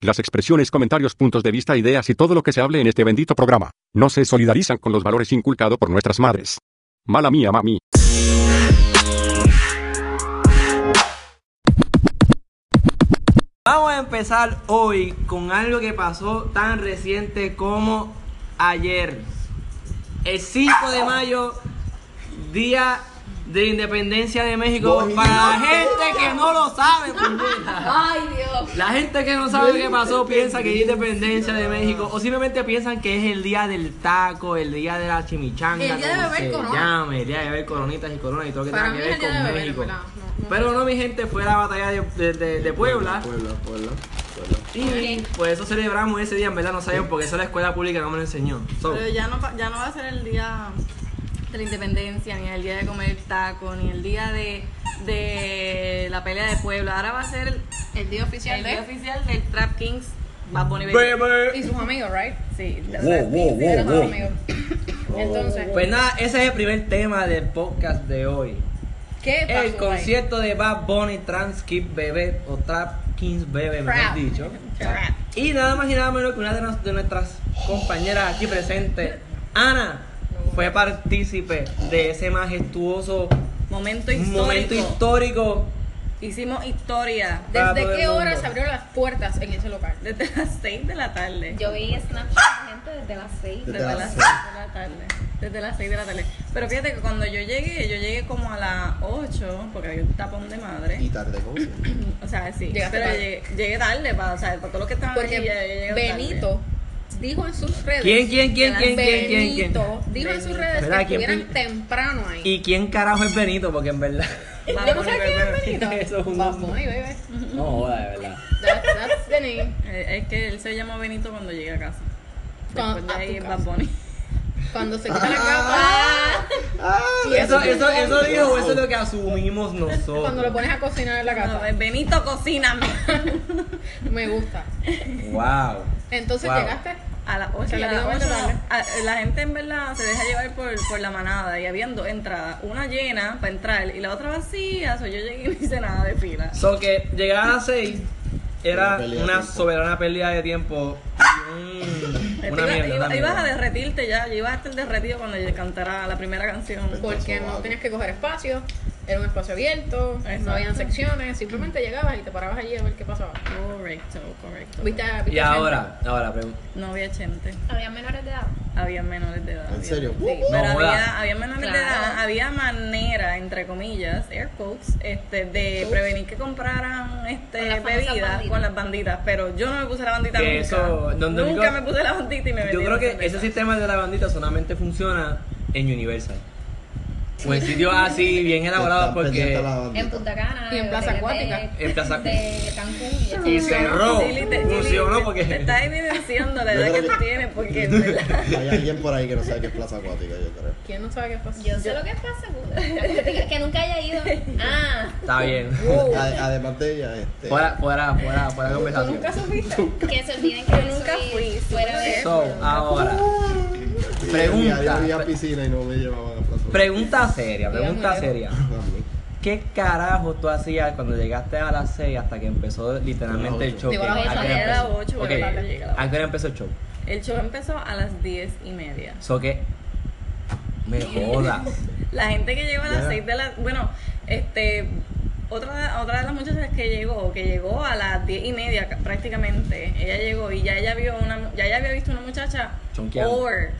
Las expresiones, comentarios, puntos de vista, ideas y todo lo que se hable en este bendito programa no se solidarizan con los valores inculcados por nuestras madres. Mala mía, mami. Vamos a empezar hoy con algo que pasó tan reciente como ayer. El 5 de mayo, día de independencia de México. Para la gente que no lo sabe, puñeta. Ay, Dios. La gente que no sabe qué pasó piensa que es independencia de México o simplemente piensan que es el día del taco, el día de la chimichanga, El día de beber se corona. llame, el día de beber coronitas y coronas y todo lo que Para tenga mí que es ver el día con de beber, México. ¿verdad? No, no. Pero no, mi gente, fue la batalla de, de- de- de Puebla. Puebla, Puebla, Puebla. Y por eso celebramos ese día, en verdad no sabíamos porque eso la escuela pública no me lo enseñó. So, Pero ya no, pa- ya no va a ser el día de la independencia, ni el día de comer taco, ni el día de, de la pelea de pueblo. Ahora va a ser el, día oficial el día de. oficial del Trap Kings Bad Bunny Baby. Y sus amigos, ¿right? Sí, Wow, Trap wow, Kings. wow, sus amigos. Entonces, Pues nada, ese es el primer tema del podcast de hoy. ¿qué pasó? El concierto de Bad Bunny Trans Kid Bebé o Trap Kings Bebé, mejor Trap. dicho. Trap. Y nada más y nada menos que una de, nos- de nuestras compañeras aquí presentes, Ana, fue partícipe de ese majestuoso Momento histórico. momento histórico. Hicimos historia para ¿Desde qué hora se abrieron las puertas en ese local? desde las 6 de la tarde. Yo vi Snapchat de gente desde las 6. Desde Desde las las seis. 6 de la tarde. Desde las 6 de la tarde. Pero fíjate que cuando yo llegué, yo llegué como a las 8, porque había un tapón de madre. Y tarde, ¿cómo? O sea, sí. Llegaste pero tarde. llegué, llegué tarde, para, o sea, para todos los que estaban Porque llegué Benito dijo en sus redes. ¿Quién, quién, quién, quién, quién, quién, quién? Benito dijo en sus redes ¿Verdad? que ¿Quién estuvieran temprano ahí. ¿Y quién carajo es Benito? Porque en verdad. ¿Yo no sé quién es Benito? Eso es un Bad Bunny, baby. No, joda, de verdad. That's, that's the name. Eh, Es que él se llamó Benito cuando llegué a casa. Cuando- Después de ahí es. Bad Bunny. Cuando se quita la capa. Y Eso, eso, es eso dijo, eso es lo que asumimos nosotros. Cuando lo pones a cocinar en la No, casa. es Benito, cocíname. Me gusta. Wow. Entonces Wow. llegaste. A las 8 Se y le a las dio ocho, mucho darle. a- La gente en verdad se deja llevar por, por la manada y habían dos entradas. Una llena para entrar y la otra vacía. So, yo llegué y no hice nada de fila. So que llegar a las 6 era Una soberana pérdida de tiempo una iba- mierda. iba- una ibas a derretirte ya, ya ibas a estar derretido cuando cantara la primera canción. Porque no tenías que coger espacio. Era un espacio abierto. Exacto. No habían secciones. Simplemente llegabas y te parabas allí a ver qué pasaba. Correcto, correcto. ¿Viste, viste Y gente? ahora, ahora, pregun- No había gente, Había menores de edad. había menores de edad. ¿En serio? Sí, Uh, pero No, joda. había, había menores de edad, había manera, entre comillas, air quotes, este, de prevenir que compraran este, Con bebidas banditas. con las banditas. Pero yo no me puse la bandita Que nunca. eso, donde nunca único- me puse la bandita y me metí yo creo que ese sistema de la bandita solamente funciona en Universal. En sitios así bien elaborados porque. En Punta Cana. Y en Plaza Acuática. En Plaza- De Cancún. y cerró. Funcionó porque Te estás evidenciando la edad que tú tienes, porque en verdad. Hay alguien por ahí que no sabe qué es plaza acuática, yo creo. ¿Quién no sabe qué pasa? Yo sé lo que pasa, seguro. Que nunca haya ido. Ah. está bien. Además de ella, este. Fuera, fuera, fuera, fuera de ¿Tú conversación. nunca supiste? Que se olviden que Yo nunca fui, Fuera de So, ahora, pregunta. Yo había piscina y no me llevaban a plaza pregunta seria, pregunta seria. ¿Qué carajo tú hacías cuando llegaste a las 6 hasta que empezó literalmente el show? Digo, a las ¿A ocho. qué hora Era empezó? ocho, Ok, pero tarde llega a las ¿A qué hora empezó el show? El show empezó a las diez y media. So que me jodas. La gente que llegó a las Ya. 6 de la. Bueno, este. Otra, otra de las muchachas que llegó, que llegó a las 10 y media ca- prácticamente, ella llegó y ya ella vio una, ya ella había visto una muchacha Chonqueando. over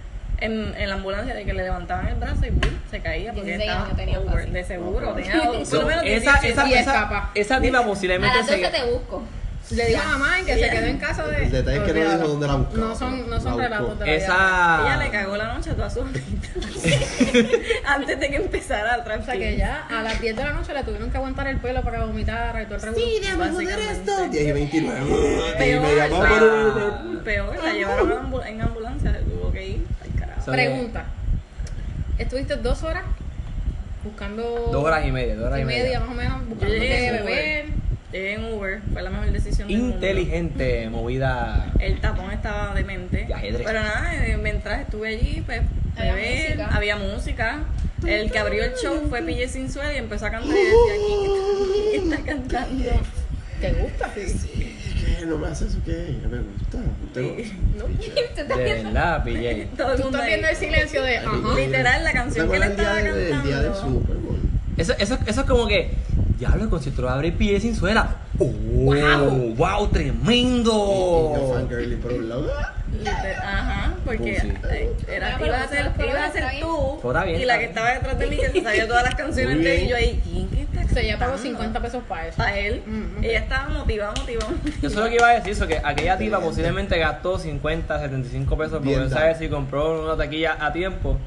en, en la ambulancia de que le levantaban el brazo y se caía porque 16 estaba años tenía over, fácil. de seguro, tenía por So, lo menos esa, 18. esa, Y esa, esa diva A posiblemente las 12 se... te busco. Le digo a mamá que se quedó en casa de. El detalle es que no dijo dónde la buscaba. No son, no son relatos de la vida. Ella le Esa... cagó la noche a toda su Antes de que empezara el O sea que ya a las 10 de la noche le tuvieron que aguantar el pelo para que vomitara y todo el revuelo. Sí, déjame joder esto. 10 y 29. Y Peor, me llamó peor, la llevaron en en ambulancia, se tuvo que ir. Pregunta. ¿Estuviste dos horas buscando. Dos horas y media, dos horas y y media, media. más o menos, buscando qué en beber? Uber. Llegué en Uber, fue la mejor decisión del mundo. Inteligente, movida... El tapón estaba demente. De ajedrez. Pero nada, eh, mientras estuve allí, pues, Había beber, música. había música. El que abrió el show fue Pille Sin Suelo y empezó a cantar y decía aquí está cantando. ¿Te gusta? ¿No me haces eso? ¿Qué? Me gusta. Sí. Tengo- De verdad, PJ. Todo el mundo viendo el silencio de. Ajá. Literal, la canción que le ¿Te acuerdas estaba de- el día del cantando? Super Bowl? Eso, eso, eso es como que, diablo, el concierto lo abre PJ sin suela. ¡Oh! Wow. ¡Wow! ¡Tremendo! Y yo fangirling por un lado. Ajá, porque eh, era, Bueno, pero iba a ser, pero iba a ser tú y la que estaba detrás de mí que se sabía todas las canciones de y yo ahí, ¿quién que está O sea, ella pagó cantando? 50 pesos para eso. Para él. Mm, Ella estaba motivada, motivada. Eso es lo que iba a decir, eso que aquella tipa posiblemente gastó 50, 75 pesos por saber si compró una taquilla a tiempo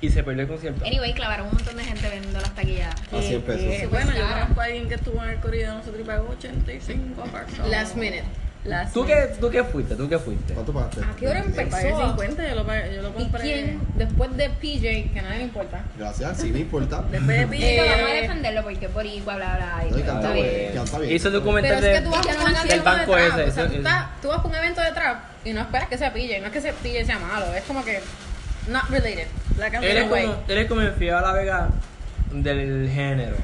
y se perdió el concierto. Anyway, clavaron un montón de gente vendiendo las taquillas. A 100 pesos. Que, sí. bueno, yo conozco a alguien que estuvo en el corrido de nosotros y pagó 85 pesos. Last minute. Last ¿Tú qué, ¿Tú qué fuiste? ¿Tú qué fuiste? ¿Cuánto pagaste? ¿A qué hora Yo pagué empezó? 50, yo lo, pagué- yo lo ¿Y compré. quién, después de PJ, que a nadie le importa, Gracias, sí me importa. Después de PJ. vamos a defenderlo porque por igual, bla, bla, No, y bla. canta Está bien, canta bien. Hizo el documental Pero es que de, tú vas a un del concierto banco de ese. trap, o sea, eso- tú, estás- tú vas a un evento de trap y no esperas que sea PJ, no es que ese PJ sea malo, es como que not related. La Él canción, es güey. como, él es como el Fidel a la Vega del género.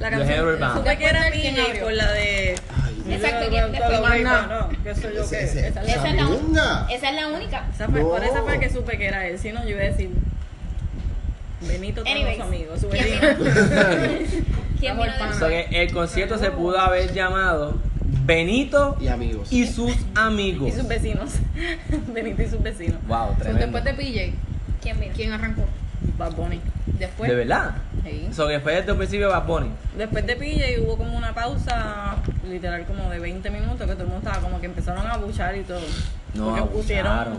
la canción, Harold Urbano. supe que era Después de quién PJ por la de... Ay. Exacto, ¿quién después? Más nada. que soy yo Ese- que... ese- esa es Esa la- es la, Segunda. esa es la única. Esa fue, Por No. esa fue que supe que era él, si no yo iba a decir Benito todos los amigos, su ¿quién vecino. ¿Quién vino que el concierto se pudo haber llamado Benito Y amigos. y sus amigos. y sus vecinos. Benito y sus vecinos. Wow, So, tremendo. después de PJ, ¿Quién vino? ¿quién arrancó? Bad Bunny. Después. ¿De verdad? Sí. O sea, que fue desde el principio Bad Bunny. Después de PJ hubo como una pausa, literal como de 20 minutos, que todo el mundo estaba como que empezaron a buchar y todo. No, Porque pusieron, abusaron.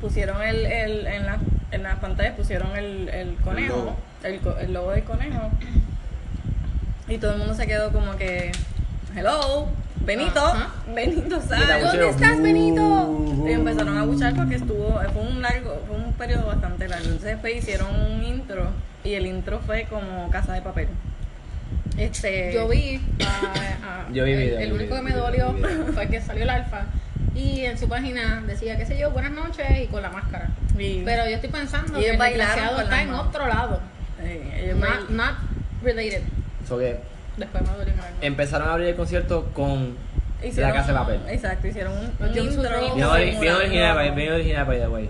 pusieron el, el, en, la, en las pantallas pusieron el, el conejo, logo. el, co- el logo del conejo. Y todo el mundo se quedó como que, hello, Benito. Benito, sal. ¿Dónde pusieron, estás, Benito? "Uh". Y empezaron a buchar porque estuvo, fue un largo, fue un periodo bastante largo. Entonces después hicieron un intro y el intro fue como casa de papel. Este, Yo vi. a- a- Yo vi el, video, el único vi que me dolió fue que salió el alfa. Y en su página decía, qué sé yo, buenas noches y con la máscara. Pero yo estoy pensando Y que el desgraciado está en otro lado. ellos Not, not related. Que Después me dolió empezaron a abrir el concierto con hicieron- la casa de papel. Exacto, hicieron un, intro. Bien, original, by- bien original, by the way.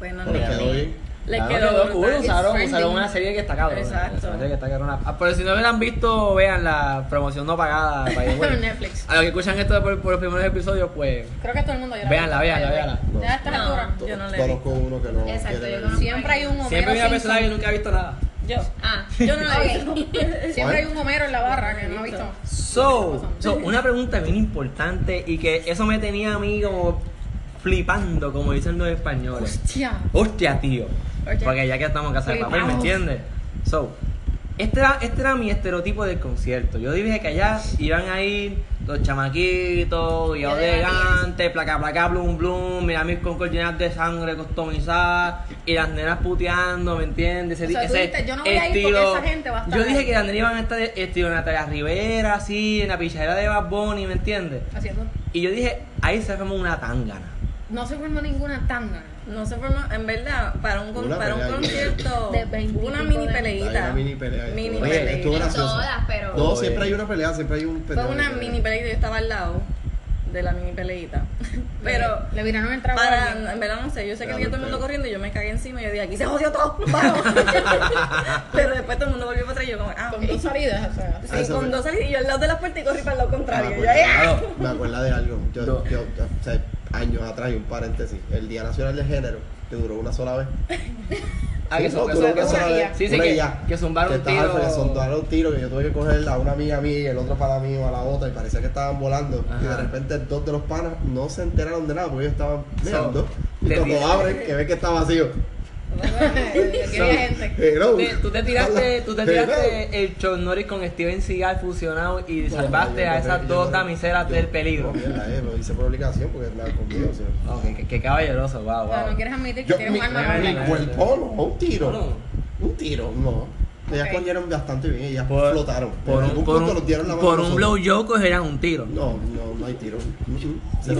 Ni- quedó. Les Claro, quedó cool, brutal. usaron, una serie que está cabrón. Exacto. Una serie que está cabrona. Ah, Pero si no me la han visto, vean la promoción no pagada. Pero Netflix. A los que escuchan esto por, por los primeros episodios, pues. Creo que todo el mundo llora. Véanla, véanla, véanla. Ya a estas No. alturas. Yo no la he Conozco uno que no Exacto, yo Siempre hay un Homero Siempre hay una persona que nunca ha visto nada. Yo. Ah, Yo no la he visto. Siempre hay un Homero en la barra que no ha visto. So, so, una pregunta bien importante y que eso me tenía a mí como flipando, como dicen los españoles. Hostia. Hostia, tío. Porque ya que estamos en casa de papel, ¿me entiendes? So, este era, este era mi estereotipo del concierto. Yo dije que allá iban a ir los chamaquitos, guiados de elegante, placa, placa, blum, blum, mira mis con llenas de sangre customizadas y las nenas puteando, ¿me entiendes? Ese, O sea, tú ese dijiste, yo no voy a ir porque esa gente va a estar Yo dije ahí. que las nenas iban a estar estilo Natalia Rivera, así, en la pichadera de Bad Bunny, ¿me entiendes? Haciendo. Y yo dije, ahí se formó una tangana. No se formó ninguna tanga. No se formó, en verdad, para un, con- para un concierto, De 20 y una mini de- peleita. Una mini pelea. Mini Oye, peleita. estuvo En graciosa. todas, pero. No, siempre hay una pelea, siempre hay un Fue pelea. una mini peleita y yo estaba al lado de la mini peleita. Pero Le, le viraron el trago a para, en verdad no sé, yo sé que había todo el mundo corriendo y yo me cagué encima y yo dije, aquí se jodió todo, vamos. Pero después todo el mundo volvió para atrás y yo como, ah, Con dos salidas, o sea. Sí, Eso con fue. dos salidas y yo al lado de la puerta y corrí para el lado Me contrario. Yo, acuerdo, "Ah". me acuerdo de algo. Yo, No. yo, o sea, años atrás, y un paréntesis. El Día Nacional del Género, que duró una sola vez. Ah, que son- no, que son- una que sola son- vez. sí, sí, que- y ya. que zumbaron Que un tiro. frente, zumbaron un tiro que yo tuve que coger a una amiga mía y el otro para mí o a la otra y parecía que estaban volando. Y de Ajá. repente dos de los panas no se enteraron de nada porque ellos estaban meando. y te cuando abren, que ven que está vacío. Aquí So- hay gente. Hello. Tú te- Tú te tiraste, tú te Hello. tiraste el Chuck Norris con Steven Seagal fusionado y salvaste a esas dos damiselas del peligro. Eh, lo hice por obligación porque nada conmigo. o sea. Qué caballeroso, wow, sea, no wow. quieres admitir que Yo, tienes mi, un arma mi cuerpo no, un tiro. Un tiro, no. Ellas Ok. corrieron bastante bien, ellas Por, flotaron. por un, por punto un, dieron la por un blow joke cogerán un tiro. No, no, no hay tiro. Ni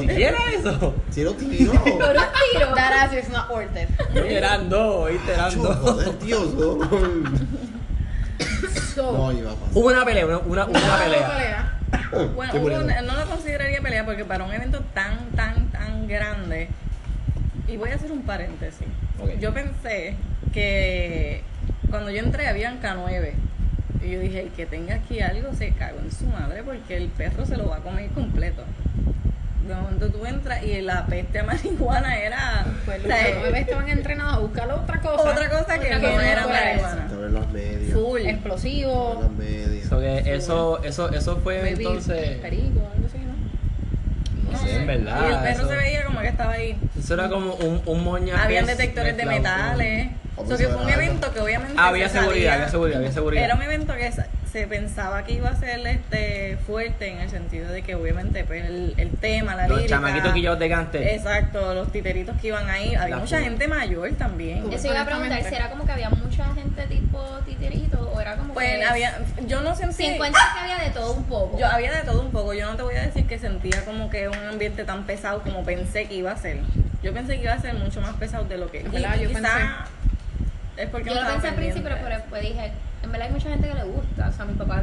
siquiera eso. Cero tiro. Por un tiro. That ass is not worth it. Eran dos, oíste, eran dos. Joder, Dios, no. So, No iba a pasar. Hubo una pelea, una, una, una pelea. pelea. Bueno, hubo una- no lo consideraría pelea porque para un evento tan, tan, tan grande, y voy a hacer un paréntesis, Ok. yo pensé que cuando yo entré habían K9. Y yo dije, el que tenga aquí algo se cagó en su madre porque el perro se lo va a comer completo. De momento tú entras y la peste a marihuana era Pues los sea, nueve estaban entrenados a buscar otra cosa. otra cosa que Otra no era marihuana. Las. Full. Explosivo, las medias. So que eso, eso, eso fue baby, entonces. perico, algo así, ¿no? No sé, en verdad. Y el perro eso, se veía como que estaba ahí. eso era como un, un moña. Habían detectores de con- metales. Vamos So que a fue un ver, evento que obviamente Había se seguridad, sabía- había seguridad, había seguridad. Era un evento que se- se pensaba que iba a ser este fuerte en el sentido de que obviamente pues, el, el tema, la Los lírica, chamaquitos quillados de cante. Exacto, los titeritos que iban ahí. Había La mucha gente mayor también. Eso iba a preguntar, Honestamente. ¿será como que había mucha gente tipo titerito o era como Pues que había, yo no sentí... si encuentras que había de todo un poco? Yo había de todo un poco. Yo no te voy a decir que sentía como que un ambiente tan pesado como pensé que iba a ser. Yo pensé que iba a ser mucho más pesado de lo que. Y yo quizá es porque Yo lo pensé al principio, pero después dije, en verdad hay mucha gente que le gusta. O sea, mis papás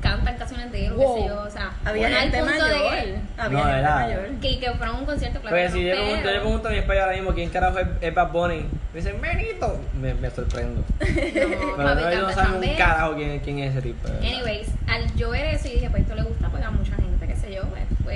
cantan canciones de él, o qué Wow. sé yo. O sea, Había gente mayor. de que, Había No, gente era- mayor. que, que fueron a un concierto, claro. Pues que si no, yo le pregunto, yo le pregunto a mi español ahora mismo quién carajo es, es Bad Bunny, me dicen Benito, me, me sorprendo. No, Pero papi, no, no saben un carajo quién, quién es ese tipo. Anyways, al yo ver eso y dije, pues esto le gusta pues a mucha gente.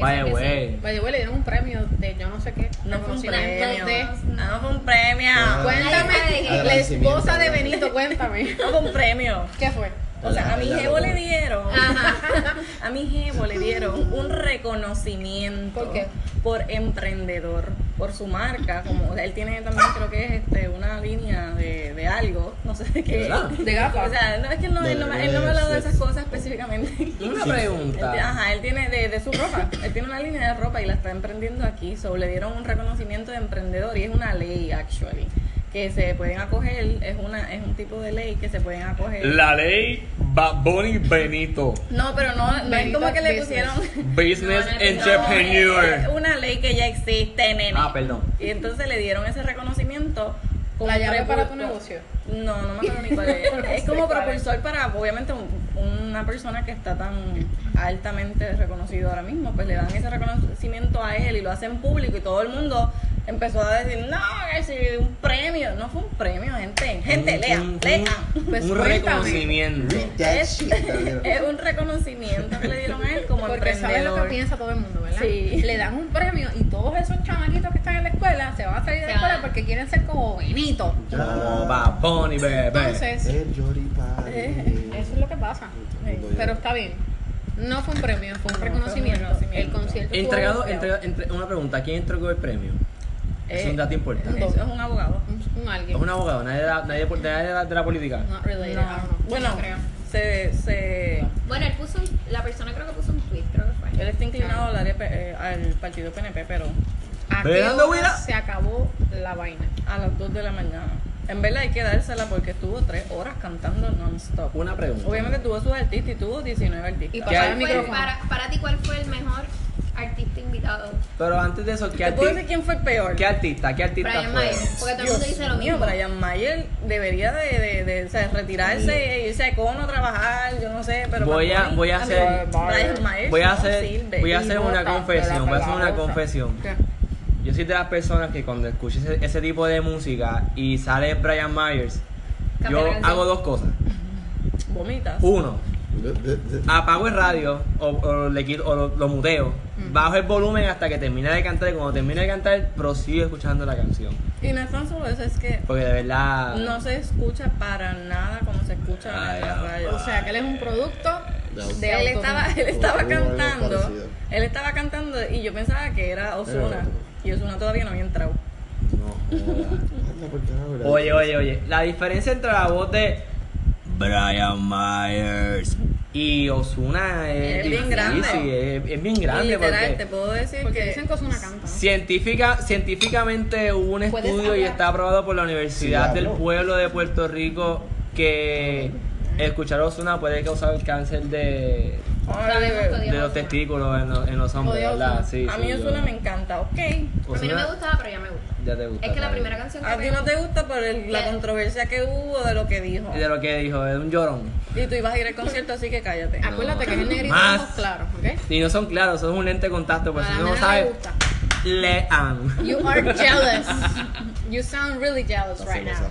Pues, sí. Vaya, güey, le dieron un premio de yo no sé qué. No fue un premio. de- No. No fue un premio. Ah. Cuéntame, la esposa de. Benito, cuéntame. No fue un premio. ¿Qué fue? O sea, a mi jevo le dieron. A mi jevo le dieron un reconocimiento. ¿Por qué? Por emprendedor, por su marca. Como o sea, él tiene también, creo que es este, una línea algo, no sé de qué. verdad? De gafas. O sea, no es que él no, él no, me- él no me ha hablado de esas cosas específicamente. Una Él pregunta. tiene- ajá, él tiene de, de su ropa. Él tiene una línea de ropa y la está emprendiendo aquí. So, le dieron un reconocimiento de emprendedor y es una ley, actually. Que se pueden acoger, es una es un tipo de ley que se pueden acoger. La ley Bunny Benito. No, pero no, no es como que le pusieron. Business no, Entrepreneur. es una ley que ya existe, nene. Ah, perdón. Y entonces le dieron ese reconocimiento. Como La llave para tu negocio. No, no me acuerdo ni cuál es. Es como propulsor para, obviamente, un- una persona que está tan altamente reconocido ahora mismo. Pues le dan ese reconocimiento a él y lo hacen público y todo el mundo empezó a decir, no, que si un premio. No fue un premio, gente. Gente, Un- lean, un- lean. Pues un reconocimiento. Es, un reconocimiento que le dieron a él como Porque sabe lo que emprendedor. piensa todo el mundo, ¿verdad? Sí. Le dan un premio y todos esos chamaquitos que están en la Quieren ser como Benito. Como Bad Bunny, bebé. Entonces. Eh, eso es lo que pasa. Pero está bien. No fue un premio, fue un reconocimiento. El concierto. Entregado, bufiado. entrega- entre- una pregunta, ¿quién entregó el premio? es Eh, un dato importante. Es un abogado. Un, un Es alguien. un abogado, nadie de la, nadie de, nadie de la, de la política. Not related, No. I don't know. Bueno, No creo. se, se, Bueno, él puso, un- la persona creo que puso un tweet, creo que fue. él está inclinado al, área eh, al partido PNP, pero ¿A qué hora se acabó la vaina? a las 2 de la mañana. En verdad hay que dársela porque estuvo 3 horas cantando non-stop. Una pregunta. Obviamente tuvo sus artistas y tuvo 19 Y artistas. Fue- micrófono. para, para ti, ¿cuál fue el mejor artista invitado? Pero antes de eso, ¿qué, ¿Te puedo arti- decir quién fue el peor? ¿qué artista? ¿Qué artista Brian fue? Mayer. Porque todo el mundo dice lo mío, mismo. Brian Mayer debería de, de, de, o sea, retirarse e irse a Econo a trabajar, yo no sé, pero Voy a- voy a hacer- Brian Mayer Voy a hacer, sirve. voy a hacer una confesión, voy a hacer una confesión. ¿Qué? Yo soy de las personas que cuando escucho ese, ese tipo de música y sale Brian Myers, Cambia yo la canción. hago dos cosas. Vomitas. Uno, apago el radio o, o le quito, o lo, lo muteo, Mm. bajo el volumen hasta que termine de cantar y cuando termine de cantar prosigo escuchando la canción. Y no es tan solo eso, es que Porque de verdad... no se escucha para nada como se escucha en la ay, radio. O sea, que él es un producto de él estaba, él estaba cantando. Él estaba cantando y yo pensaba que era Osuna y Osuna todavía no había entrado. No. Oye, oye, oye, la diferencia entre la voz de Brian Myers y Osuna es, Es bien grande. Es, es bien y grande literal, te puedo decir Porque que dicen que Ozuna canta. científica, científicamente hubo un estudio y está aprobado por la Universidad Sí, del. Pueblo de Puerto Rico que escuchar Osuna puede causar cáncer de, De los testículos en los, en los hombres, ¿verdad? Ozuna. Sí, a sí, mí yo- Osuna me encanta, ok. A mí no Ozuna- me gustaba, pero ya me gusta. ya te gusta. Es que la primera canción que A ti no te gusta por el- la controversia que hubo de lo que dijo. Y de lo que dijo, es un llorón. Y tú ibas a ir al concierto, así que cállate. Acuérdate que es el negrito Más. ojos claros, ¿ok? Y no son claros, son un lente de contacto, pues A si no lo sabes, lean. You are jealous. You sound really jealous right now.